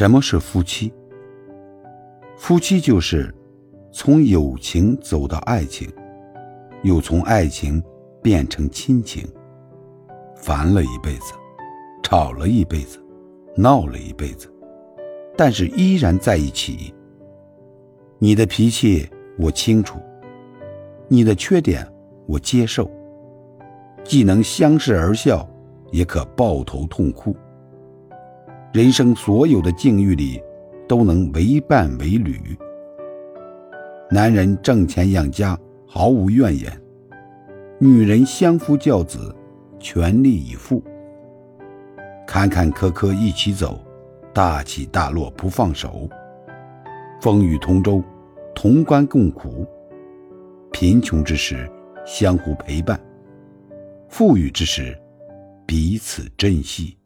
什么是夫妻？夫妻就是从友情走到爱情，又从爱情变成亲情。烦了一辈子，吵了一辈子，闹了一辈子，但是依然在一起。你的脾气我清楚，你的缺点我接受，既能相视而笑，也可抱头痛哭。人生所有的境遇里，都能为伴为侣。男人挣钱养家，毫无怨言；女人相夫教子，全力以赴。坎坎坷坷一起走，大起大落不放手。风雨同舟，同甘共苦。贫穷之时，相互陪伴；富裕之时，彼此珍惜。